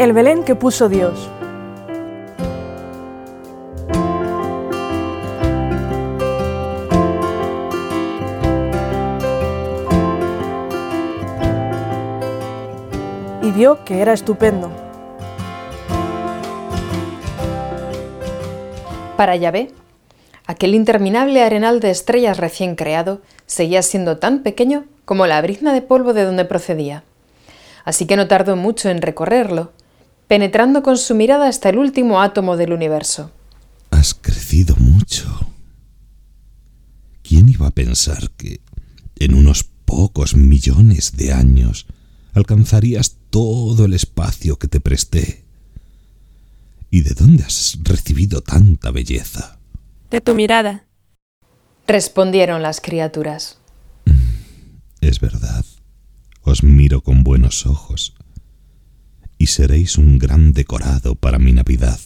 El Belén que puso Dios. Y vio que era estupendo. Para Yahvé, aquel interminable arenal de estrellas recién creado seguía siendo tan pequeño como la brizna de polvo de donde procedía. Así que no tardó mucho en recorrerlo, penetrando con su mirada hasta el último átomo del universo. Has crecido mucho. ¿Quién iba a pensar que en unos pocos millones de años alcanzarías todo el espacio que te presté? ¿Y de dónde has recibido tanta belleza? De tu mirada. Respondieron las criaturas. Es verdad, os miro con buenos ojos y seréis un gran decorado para mi Navidad.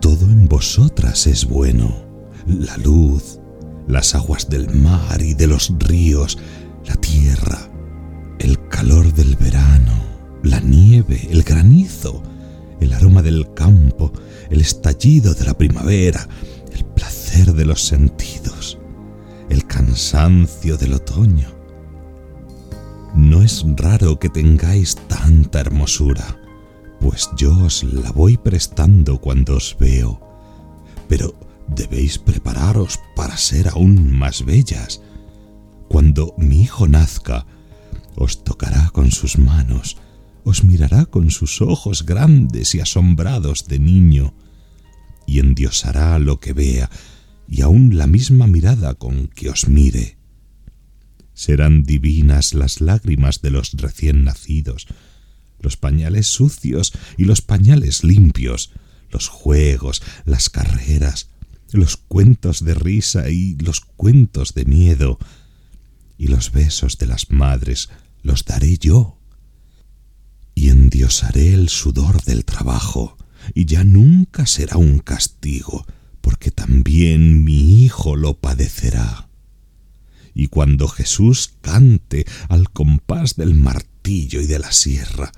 Todo en vosotras es bueno, la luz, las aguas del mar y de los ríos, la tierra, el calor del verano, la nieve, el granizo, el aroma del campo, el estallido de la primavera, el placer de los sentidos, el cansancio del otoño, no es raro que tengáis tanta hermosura, pues yo os la voy prestando cuando os veo. Pero debéis prepararos para ser aún más bellas. Cuando mi hijo nazca, os tocará con sus manos, os mirará con sus ojos grandes y asombrados de niño, y endiosará lo que vea, y aún la misma mirada con que os mire Serán divinas las lágrimas de los recién nacidos, los pañales sucios y los pañales limpios, los juegos, las carreras, los cuentos de risa y los cuentos de miedo, y los besos de las madres los daré yo. Y endiosaré el sudor del trabajo, y ya nunca será un castigo, porque también mi hijo lo padecerá y cuando Jesús cante al compás del martillo y de la sierra,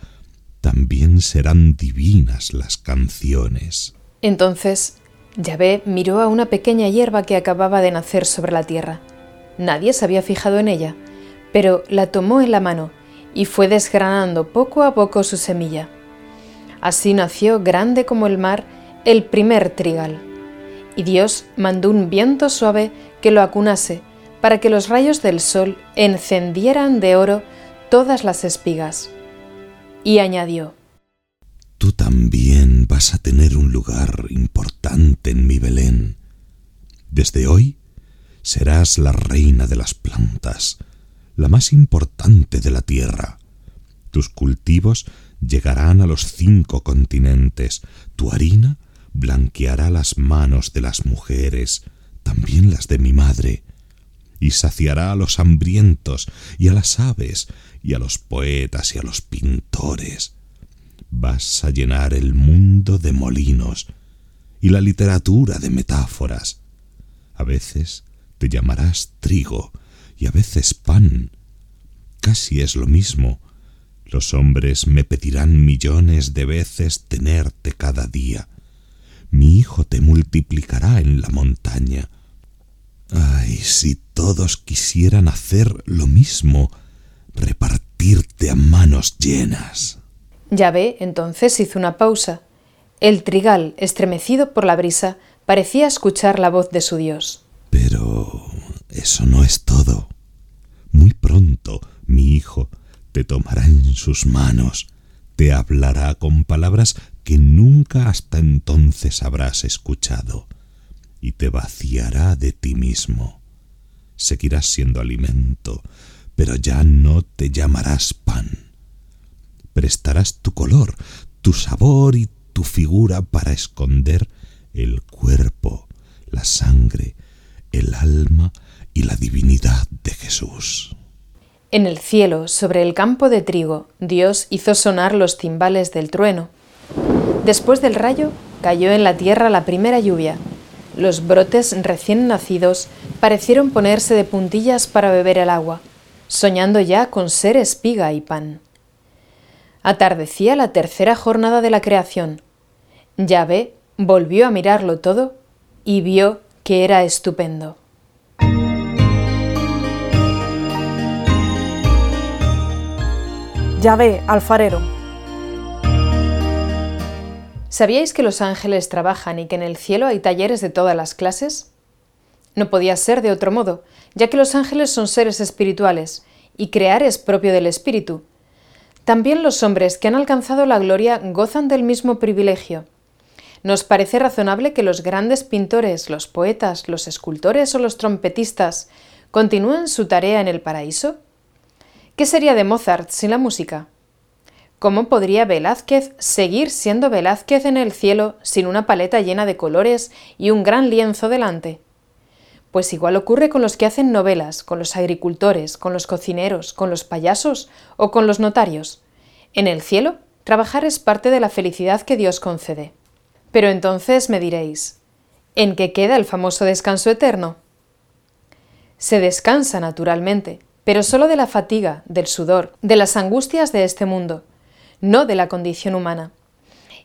también serán divinas las canciones. Entonces Yahvé miró a una pequeña hierba que acababa de nacer sobre la tierra. Nadie se había fijado en ella, pero la tomó en la mano y fue desgranando poco a poco su semilla. Así nació grande como el mar el primer trigal. Y Dios mandó un viento suave que lo acunase para que los rayos del sol encendieran de oro todas las espigas. Y añadió, Tú también vas a tener un lugar importante en mi Belén. Desde hoy serás la reina de las plantas, la más importante de la tierra. Tus cultivos llegarán a los cinco continentes, tu harina blanqueará las manos de las mujeres, también las de mi madre, y saciará a los hambrientos y a las aves y a los poetas y a los pintores. Vas a llenar el mundo de molinos y la literatura de metáforas. A veces te llamarás trigo y a veces pan. Casi es lo mismo. Los hombres me pedirán millones de veces tenerte cada día. Mi hijo te multiplicará en la montaña Ay, si todos quisieran hacer lo mismo, repartirte a manos llenas. ve, entonces hizo una pausa. El trigal, estremecido por la brisa, parecía escuchar la voz de su Dios. Pero eso no es todo. Muy pronto mi hijo te tomará en sus manos, te hablará con palabras que nunca hasta entonces habrás escuchado y te vaciará de ti mismo. Seguirás siendo alimento, pero ya no te llamarás pan. Prestarás tu color, tu sabor y tu figura para esconder el cuerpo, la sangre, el alma y la divinidad de Jesús. En el cielo, sobre el campo de trigo, Dios hizo sonar los timbales del trueno. Después del rayo, cayó en la tierra la primera lluvia, los brotes recién nacidos parecieron ponerse de puntillas para beber el agua, soñando ya con ser espiga y pan. Atardecía la tercera jornada de la creación. Yahvé volvió a mirarlo todo y vio que era estupendo. Yahvé, alfarero. ¿Sabíais que los ángeles trabajan y que en el cielo hay talleres de todas las clases? No podía ser de otro modo, ya que los ángeles son seres espirituales, y crear es propio del espíritu. También los hombres que han alcanzado la gloria gozan del mismo privilegio. ¿Nos parece razonable que los grandes pintores, los poetas, los escultores o los trompetistas continúen su tarea en el paraíso? ¿Qué sería de Mozart sin la música? ¿Cómo podría Velázquez seguir siendo Velázquez en el cielo sin una paleta llena de colores y un gran lienzo delante? Pues igual ocurre con los que hacen novelas, con los agricultores, con los cocineros, con los payasos o con los notarios. En el cielo, trabajar es parte de la felicidad que Dios concede. Pero entonces me diréis, ¿en qué queda el famoso descanso eterno? Se descansa naturalmente, pero solo de la fatiga, del sudor, de las angustias de este mundo, no de la condición humana.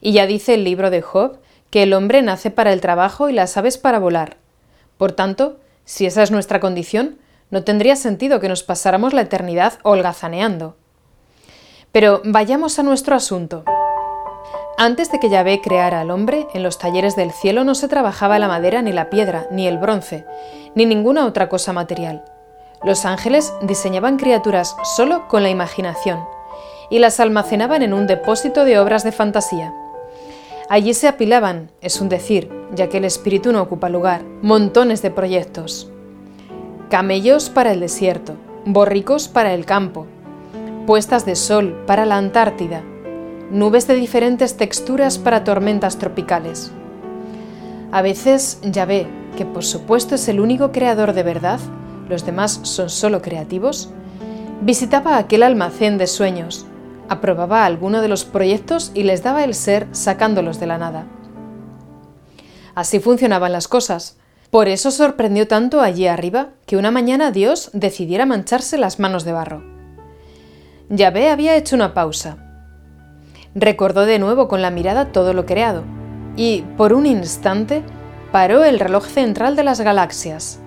Y ya dice el libro de Job que el hombre nace para el trabajo y las aves para volar. Por tanto, si esa es nuestra condición, no tendría sentido que nos pasáramos la eternidad holgazaneando. Pero vayamos a nuestro asunto. Antes de que Yahvé creara al hombre, en los talleres del cielo no se trabajaba la madera, ni la piedra, ni el bronce, ni ninguna otra cosa material. Los ángeles diseñaban criaturas solo con la imaginación y las almacenaban en un depósito de obras de fantasía. Allí se apilaban, es un decir, ya que el espíritu no ocupa lugar, montones de proyectos. Camellos para el desierto, borricos para el campo, puestas de sol para la Antártida, nubes de diferentes texturas para tormentas tropicales. A veces Yahvé, que por supuesto es el único creador de verdad, los demás son solo creativos, visitaba aquel almacén de sueños, aprobaba alguno de los proyectos y les daba el ser sacándolos de la nada. Así funcionaban las cosas. Por eso sorprendió tanto allí arriba que una mañana Dios decidiera mancharse las manos de barro. Yahvé había hecho una pausa. Recordó de nuevo con la mirada todo lo creado y, por un instante, paró el reloj central de las galaxias,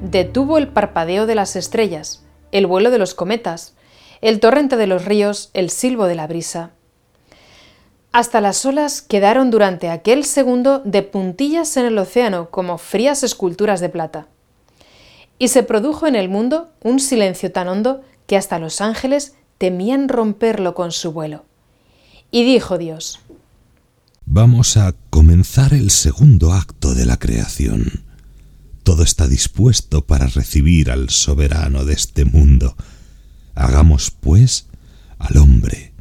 detuvo el parpadeo de las estrellas, el vuelo de los cometas, el torrente de los ríos, el silbo de la brisa. Hasta las olas quedaron durante aquel segundo de puntillas en el océano como frías esculturas de plata. Y se produjo en el mundo un silencio tan hondo que hasta los ángeles temían romperlo con su vuelo. Y dijo Dios, Vamos a comenzar el segundo acto de la creación. Todo está dispuesto para recibir al soberano de este mundo. Hagamos, pues, al hombre,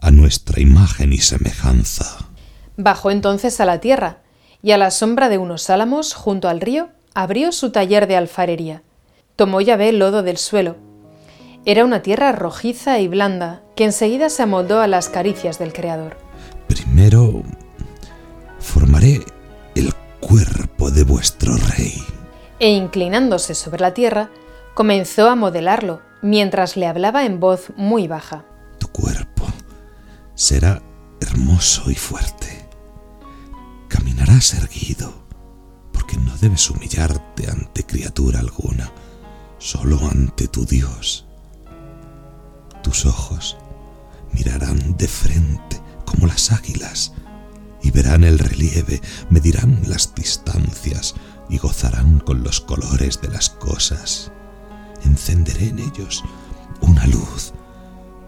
a nuestra imagen y semejanza. Bajó entonces a la tierra, y a la sombra de unos álamos, junto al río, abrió su taller de alfarería. Tomó llave el lodo del suelo. Era una tierra rojiza y blanda, que enseguida se amoldó a las caricias del Creador. Primero formaré el cuerpo de vuestro rey e inclinándose sobre la tierra, comenzó a modelarlo mientras le hablaba en voz muy baja. Tu cuerpo será hermoso y fuerte. Caminarás erguido, porque no debes humillarte ante criatura alguna, solo ante tu Dios. Tus ojos mirarán de frente como las águilas y verán el relieve, medirán las distancias, y gozarán con los colores de las cosas. Encenderé en ellos una luz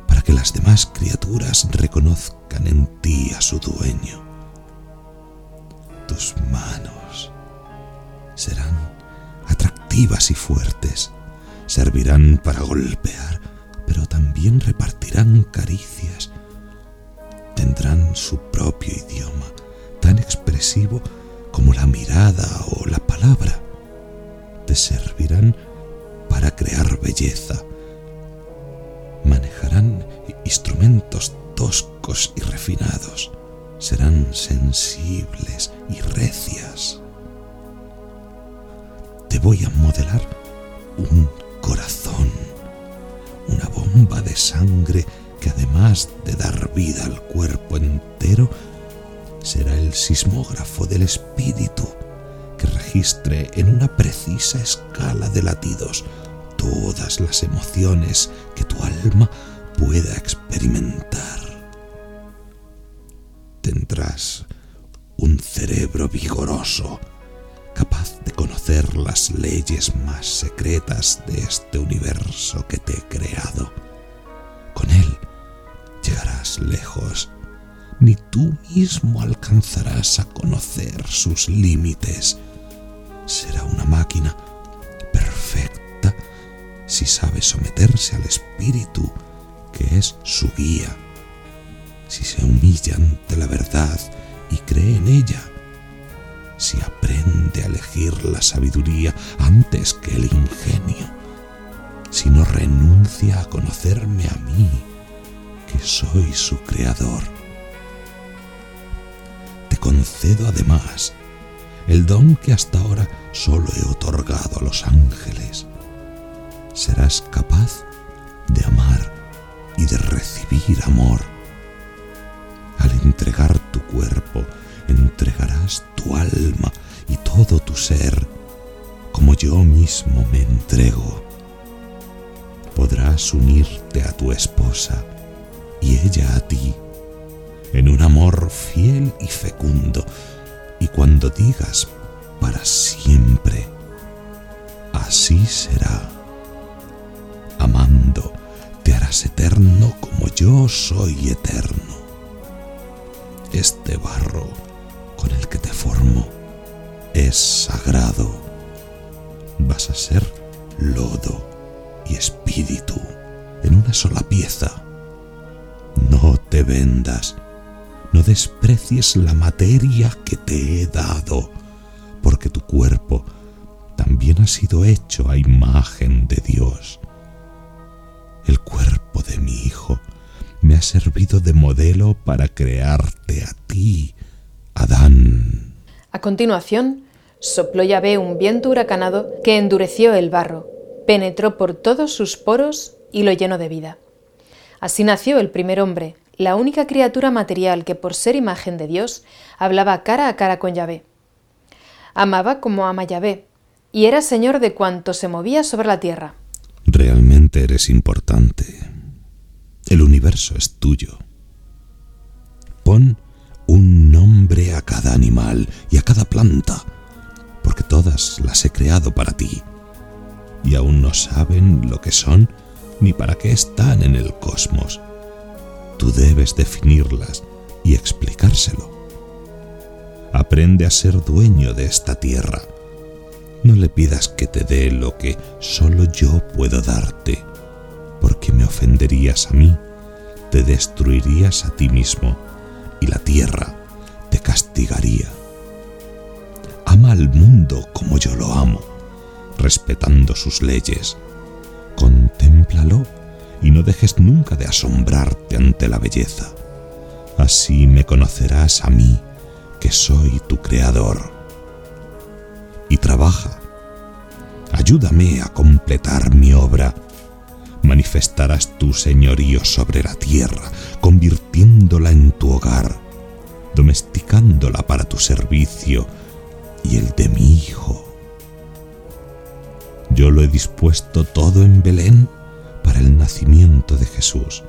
para que las demás criaturas reconozcan en ti a su dueño. Tus manos serán atractivas y fuertes, servirán para golpear, pero también repartirán caricias. Tendrán su propio idioma, tan expresivo como la mirada o Manejarán instrumentos toscos y refinados. Serán sensibles y recias. Te voy a modelar un corazón, una bomba de sangre que además de dar vida al cuerpo entero, será el sismógrafo del espíritu que registre en una precisa escala de latidos todas las emociones que tu alma pueda experimentar. Tendrás un cerebro vigoroso, capaz de conocer las leyes más secretas de este universo que te he creado. Con él llegarás lejos, ni tú mismo alcanzarás a conocer sus límites. Será una máquina si sabe someterse al espíritu que es su guía, si se humilla ante la verdad y cree en ella, si aprende a elegir la sabiduría antes que el ingenio, si no renuncia a conocerme a mí, que soy su creador. Te concedo además el don que hasta ahora solo he otorgado a los ángeles. Serás capaz de amar y de recibir amor. Al entregar tu cuerpo, entregarás tu alma y todo tu ser, como yo mismo me entrego. Podrás unirte a tu esposa y ella a ti, en un amor fiel y fecundo, y cuando digas para siempre, así será. Te harás eterno como yo soy eterno. Este barro con el que te formo es sagrado. Vas a ser lodo y espíritu en una sola pieza. No te vendas, no desprecies la materia que te he dado, porque tu cuerpo también ha sido hecho a imagen de modelo para crearte a ti, Adán. A continuación, sopló Yahvé un viento huracanado que endureció el barro, penetró por todos sus poros y lo llenó de vida. Así nació el primer hombre, la única criatura material que por ser imagen de Dios hablaba cara a cara con Yahvé. Amaba como ama Yahvé, y era señor de cuanto se movía sobre la tierra. Realmente eres importante. El universo es tuyo. Pon un nombre a cada animal y a cada planta, porque todas las he creado para ti, y aún no saben lo que son ni para qué están en el cosmos. Tú debes definirlas y explicárselo. Aprende a ser dueño de esta tierra. No le pidas que te dé lo que solo yo puedo darte, porque me ofenderías a mí, te destruirías a ti mismo y la tierra te castigaría. Ama al mundo como yo lo amo, respetando sus leyes. Contémplalo y no dejes nunca de asombrarte ante la belleza. Así me conocerás a mí, que soy tu creador. Y trabaja. Ayúdame a completar mi obra. Manifestarás tu señorío sobre la tierra, convirtiéndola en tu hogar, domesticándola para tu servicio y el de mi hijo. Yo lo he dispuesto todo en Belén para el nacimiento de Jesús,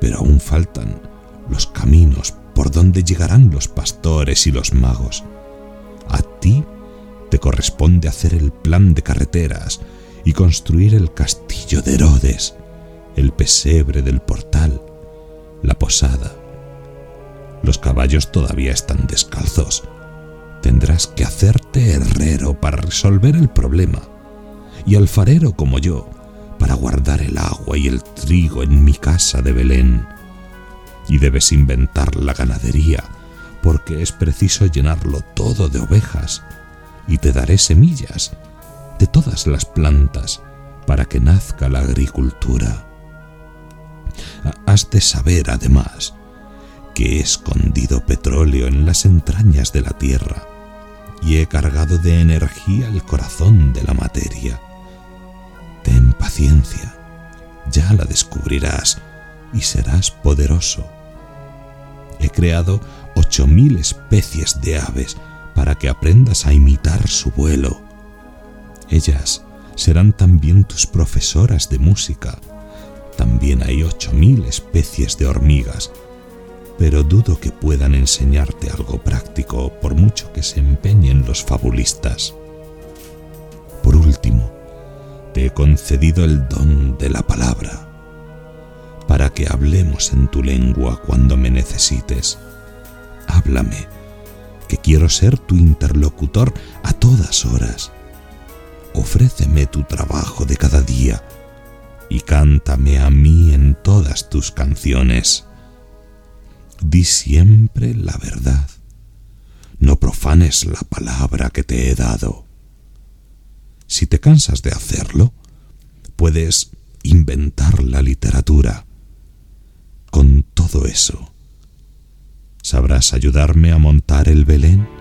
pero aún faltan los caminos por donde llegarán los pastores y los magos. A ti te corresponde hacer el plan de carreteras y construir el castillo de Herodes, el pesebre del portal, la posada. Los caballos todavía están descalzos. Tendrás que hacerte herrero para resolver el problema y alfarero como yo para guardar el agua y el trigo en mi casa de Belén. Y debes inventar la ganadería, porque es preciso llenarlo todo de ovejas, y te daré semillas de todas las plantas para que nazca la agricultura. Has de saber, además, que he escondido petróleo en las entrañas de la tierra y he cargado de energía el corazón de la materia. Ten paciencia, ya la descubrirás y serás poderoso. He creado ocho mil especies de aves para que aprendas a imitar su vuelo. Ellas serán también tus profesoras de música. También hay ocho mil especies de hormigas, pero dudo que puedan enseñarte algo práctico por mucho que se empeñen los fabulistas. Por último, te he concedido el don de la palabra, para que hablemos en tu lengua cuando me necesites. Háblame, que quiero ser tu interlocutor a todas horas ofréceme tu trabajo de cada día y cántame a mí en todas tus canciones. Di siempre la verdad, no profanes la palabra que te he dado. Si te cansas de hacerlo, puedes inventar la literatura. Con todo eso, ¿sabrás ayudarme a montar el Belén?